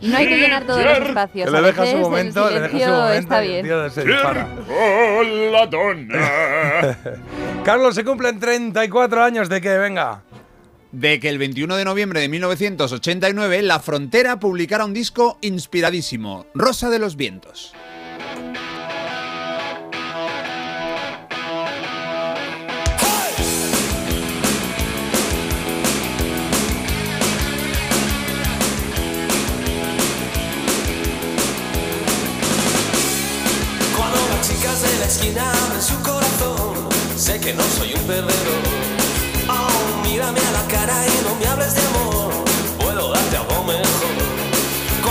No hay que llenar todos los espacios. Le a dejas veces un momento, le un silencio momento está bien. tío se dispara. Hola, donna. Carlos, se cumplen 34 años de que venga. de que el 21 de noviembre de 1989 La Frontera publicara un disco inspiradísimo, Rosa de los Vientos. Que no soy un perdedor. Oh, mírame a la cara y no me hables de amor,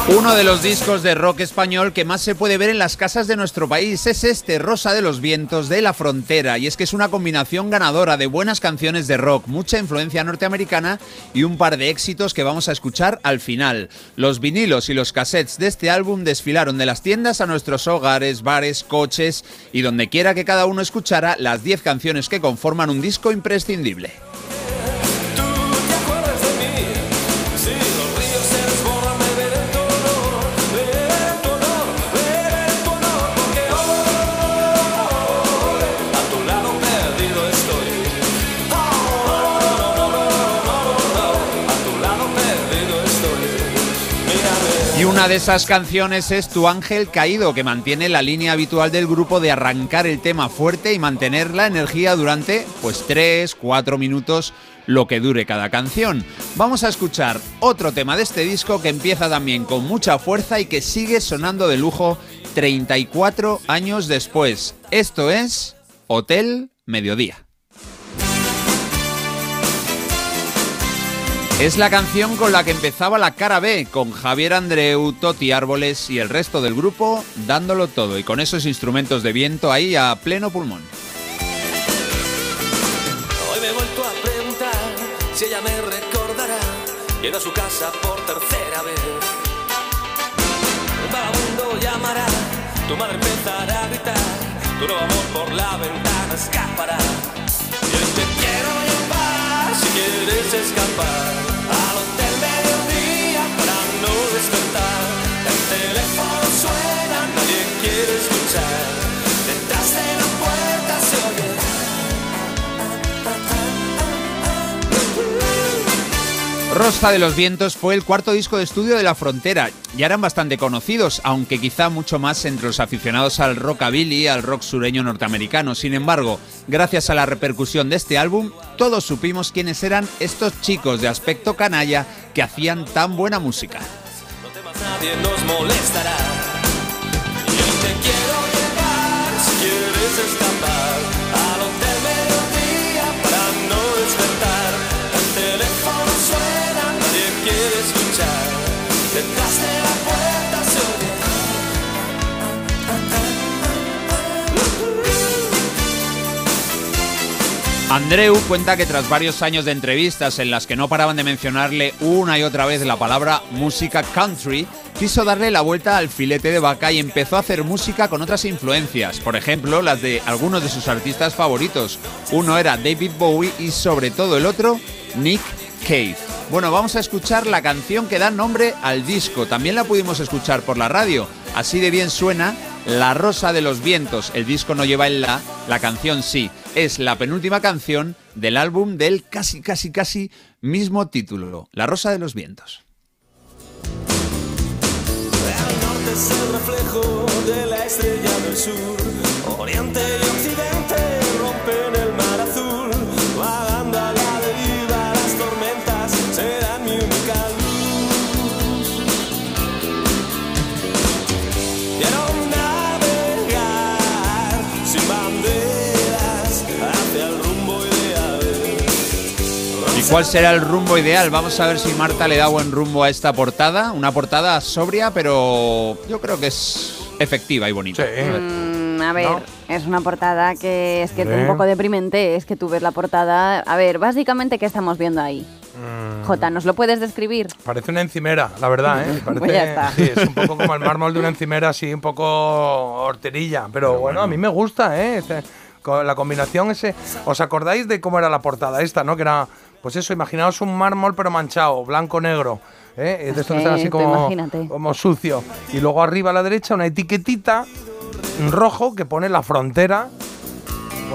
Uno de los discos de rock español que más se puede ver en las casas de nuestro país es este Rosa de los Vientos de la Frontera y es que es una combinación ganadora de buenas canciones de rock, mucha influencia norteamericana y un par de éxitos que vamos a escuchar al final. Los vinilos y los cassettes de este álbum desfilaron de las tiendas a nuestros hogares, bares, coches y donde quiera que cada uno escuchara las 10 canciones que conforman un disco imprescindible. Una de esas canciones es Tu Ángel Caído, que mantiene la línea habitual del grupo de arrancar el tema fuerte y mantener la energía durante pues 3, 4 minutos, lo que dure cada canción. Vamos a escuchar otro tema de este disco que empieza también con mucha fuerza y que sigue sonando de lujo 34 años después. Esto es Hotel Mediodía. Es la canción con la que empezaba la cara B, con Javier Andreu, Toti Árboles y el resto del grupo dándolo todo y con esos instrumentos de viento ahí a pleno pulmón. Hoy me he vuelto a preguntar si ella me recordará. Llega a su casa por tercera vez. Un vagabundo llamará, tu madre empezará a gritar, tu nuevo amor por la ventana escapará. Y hoy te quiero llevar si quieres escapar Rosa de los Vientos fue el cuarto disco de estudio de La Frontera. Ya eran bastante conocidos, aunque quizá mucho más entre los aficionados al rockabilly, al rock sureño norteamericano. Sin embargo, gracias a la repercusión de este álbum, todos supimos quiénes eran estos chicos de aspecto canalla que hacían tan buena música. No temas, nadie nos molestará. Y te quiero si quieres escapar al Andreu cuenta que tras varios años de entrevistas en las que no paraban de mencionarle una y otra vez la palabra música country, quiso darle la vuelta al filete de vaca y empezó a hacer música con otras influencias, por ejemplo las de algunos de sus artistas favoritos. Uno era David Bowie y sobre todo el otro, Nick Cave. Bueno, vamos a escuchar la canción que da nombre al disco. También la pudimos escuchar por la radio. Así de bien suena La Rosa de los Vientos. El disco no lleva el la, la canción sí. Es la penúltima canción del álbum del casi, casi, casi mismo título. La Rosa de los Vientos. Cuál será el rumbo ideal? Vamos a ver si Marta le da buen rumbo a esta portada. Una portada sobria, pero yo creo que es efectiva y bonita. Sí. Mm, a ver, No. es una portada que es que es un poco deprimente. Es que tú ves la portada. A ver, básicamente, ¿qué estamos viendo ahí? Mm, Jota, ¿nos lo puedes describir? Parece una encimera, la verdad, ¿eh? Pues Parece, ya está. Sí, es un poco como el mármol de una encimera, así un poco horterilla. Pero, bueno, a mí me gusta, ¿eh? Este- con la combinación ese... ¿Os acordáis de cómo era la portada esta, no? Que era, pues eso, imaginaos un mármol pero manchado, blanco-negro. ¿eh? de estos que están así como, como sucio. Y luego arriba a la derecha una etiquetita en rojo que pone la frontera,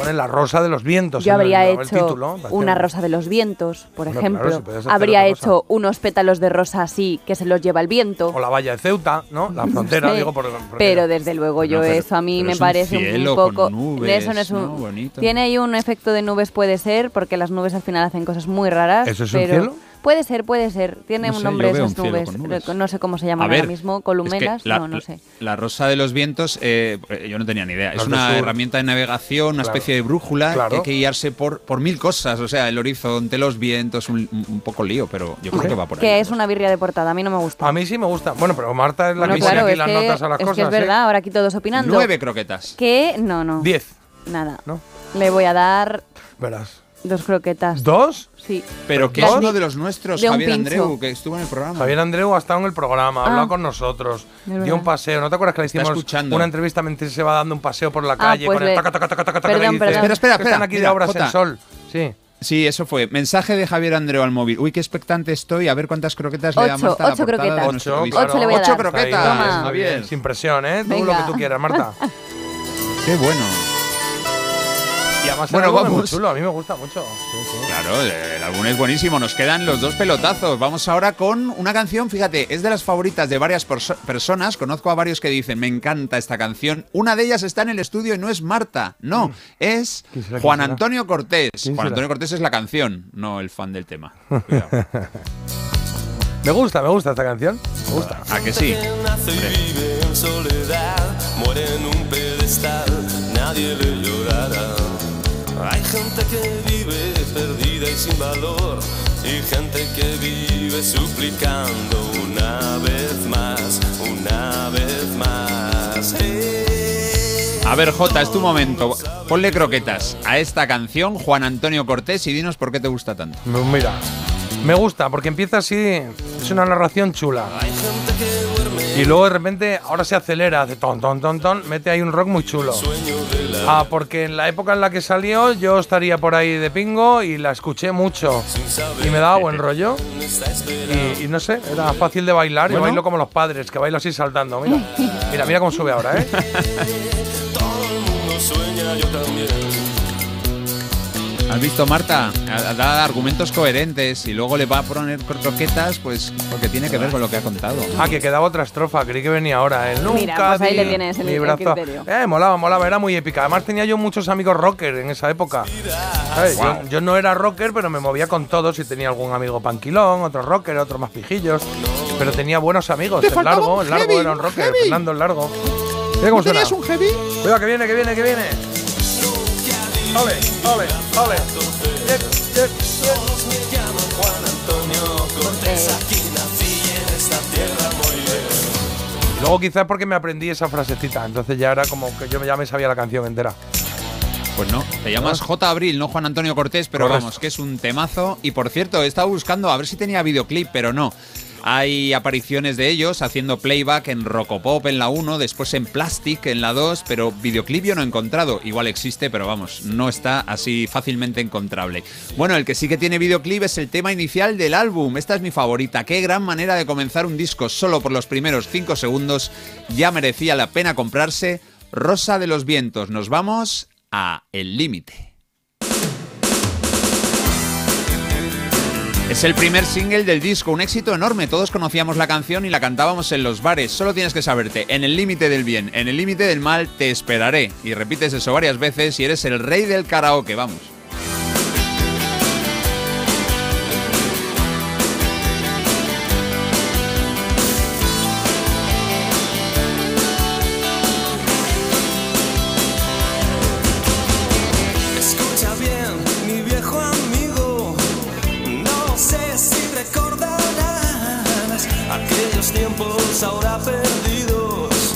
pone la rosa de los vientos. Yo habría el hecho título, una rosa de los vientos, por Bueno, ejemplo. claro, si habría hecho unos pétalos de rosa así que se los lleva el viento. O la valla de Ceuta, ¿no? La frontera, Sí, digo, por, pero desde luego yo No, pero- eso a mí me es un parece un cielo poco con nubes, eso no es un ¿no? Bonito. tiene ahí un efecto de nubes puede ser porque las nubes al final hacen cosas muy raras ¿Eso es un pero cielo? Puede ser puede ser tiene No un sé, nombre esas un nubes. no sé cómo se A llaman ver, ahora mismo es que columelas la, no no sé La rosa de los vientos, eh, yo no tenía ni idea. Los es una sur. herramienta de navegación, una Claro. especie de brújula Claro. que hay que guiarse por, por mil cosas. O sea, el horizonte, los vientos, un, un poco lío, pero yo creo que va por ahí. que es una birria de portada a mí no me gusta A mí sí me gusta. Bueno, pero Marta es la Bueno, que claro aquí las que, notas a las es cosas. que es ¿eh? verdad ahora aquí todos opinando Nueve croquetas. que no no Diez, nada ¿no? le voy a dar Verás. Dos croquetas ¿Dos? sí Pero que es uno de los nuestros, de Javier. Andreu, que estuvo en el programa. Javier Andreu ha estado en el programa, ha Ah. hablado con nosotros, dio un paseo. ¿No te acuerdas que le hicimos escuchando. una entrevista mientras se va dando un paseo por la Ah, calle pues con el le- taca, taca, taca, taca, taca, Perdón, le dice, perdón. Espera, espera, "Que espera. Están aquí de Mira, obras Jota. en sol. Sí. Sí, eso fue. Mensaje de Javier Andreu al móvil. Uy, qué expectante estoy. A ver cuántas croquetas le da Ocho, Marta a la ocho portada de croquetas. nuestro Ocho, aviso. Ocho le voy a Ocho dar. croquetas. Toma. Está bien, sin presión, ¿eh? Venga. lo que tú quieras, Marta. Qué bueno. Y además Bueno, el álbum es muy vamos. chulo, a mí me gusta mucho. Claro, el, álbum es buenísimo. Nos quedan los dos pelotazos. Vamos ahora con una canción, fíjate, es de las favoritas de varias perso- personas. Conozco a varios que dicen, me encanta esta canción. Una de ellas está en el estudio y no es Marta, no, es ¿Quién será, quién Juan? Antonio Cortés. ¿Quién Juan? Antonio Cortés es la canción, no el fan del tema. Cuidado. Me gusta, me gusta esta canción. Me gusta. ¿A que sí? que nace y vive en soledad, muere en un pedestal, nadie le llorará. Hay gente que vive perdida y sin valor, y gente que vive suplicando una vez más, una vez más. Hey. A ver, Jota, es tu momento. Ponle croquetas a esta canción, Juan Antonio Cortés, y dinos por qué te gusta tanto. Me- Mira, me gusta porque empieza así, es una narración chula. Y luego de repente, ahora se acelera, hace ton, ton, ton, ton, mete ahí un rock muy chulo. Ah, porque en la época en la que salió yo estaría por ahí de pingo y la escuché mucho. Y me daba buen rollo. Y, y no sé, era fácil de bailar. Bueno. Yo bailo como los padres, que bailo así saltando. Mira, mira, mira cómo sube ahora, ¿eh? Todo el mundo sueña, yo también. ¿Has visto, Marta? Ha- Da argumentos coherentes y luego le va a poner croquetas, pues porque tiene que ver con lo que ha contado. Ah, que quedaba otra estrofa, creí que venía ahora. El nunca Mira, pues ahí le tienes el- mi el brazo. criterio. Eh, molaba, molaba, era muy épica. Además tenía yo muchos amigos rocker en esa época. ¿Sabes? Yo- Wow. Yo, no era rocker, pero me movía con todos y tenía algún amigo panquilón, otro rocker, otros más pijillos. Pero tenía buenos amigos. El largo, el largo heavy, era un rocker, heavy. Fernando el largo. Mira cómo suena. un heavy? Cuidado, que viene, que viene, que viene. Ole, ole, ole. Yep, yep, yep. Y Luego quizás porque me aprendí esa frasecita, entonces ya era como que yo ya me sabía la canción entera. Pues no, te llamas J. Abril, no Juan Antonio Cortés, pero Correcto. vamos, que es un temazo. Y por cierto, he estado buscando a ver si tenía videoclip, pero no. Hay apariciones de ellos haciendo playback en Rocopop en la 1, después en Plastic en la 2, pero videoclip yo no he encontrado. Igual existe, pero vamos, no está así fácilmente encontrable. Bueno, el que sí que tiene videoclip es el tema inicial del álbum. Esta es mi favorita. Qué gran manera de comenzar un disco solo por los primeros 5 segundos. Ya merecía la pena comprarse. Rosa de los Vientos. Nos vamos a El Límite. Es el primer single del disco, un éxito enorme. Todos conocíamos la canción y la cantábamos en los bares. Solo tienes que saberte, en el límite del bien, en el límite del mal, te esperaré. Y repites eso varias veces y eres el rey del karaoke, vamos. Ahora perdidos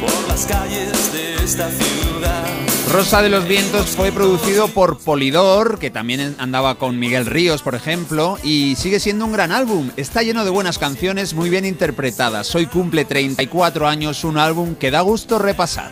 por las calles de esta ciudad. Rosa de los Vientos fue producido por Polidor, que también andaba con Miguel Ríos, por ejemplo, y sigue siendo un gran álbum. Está lleno de buenas canciones muy bien interpretadas. Hoy cumple 34 años un álbum que da gusto repasar.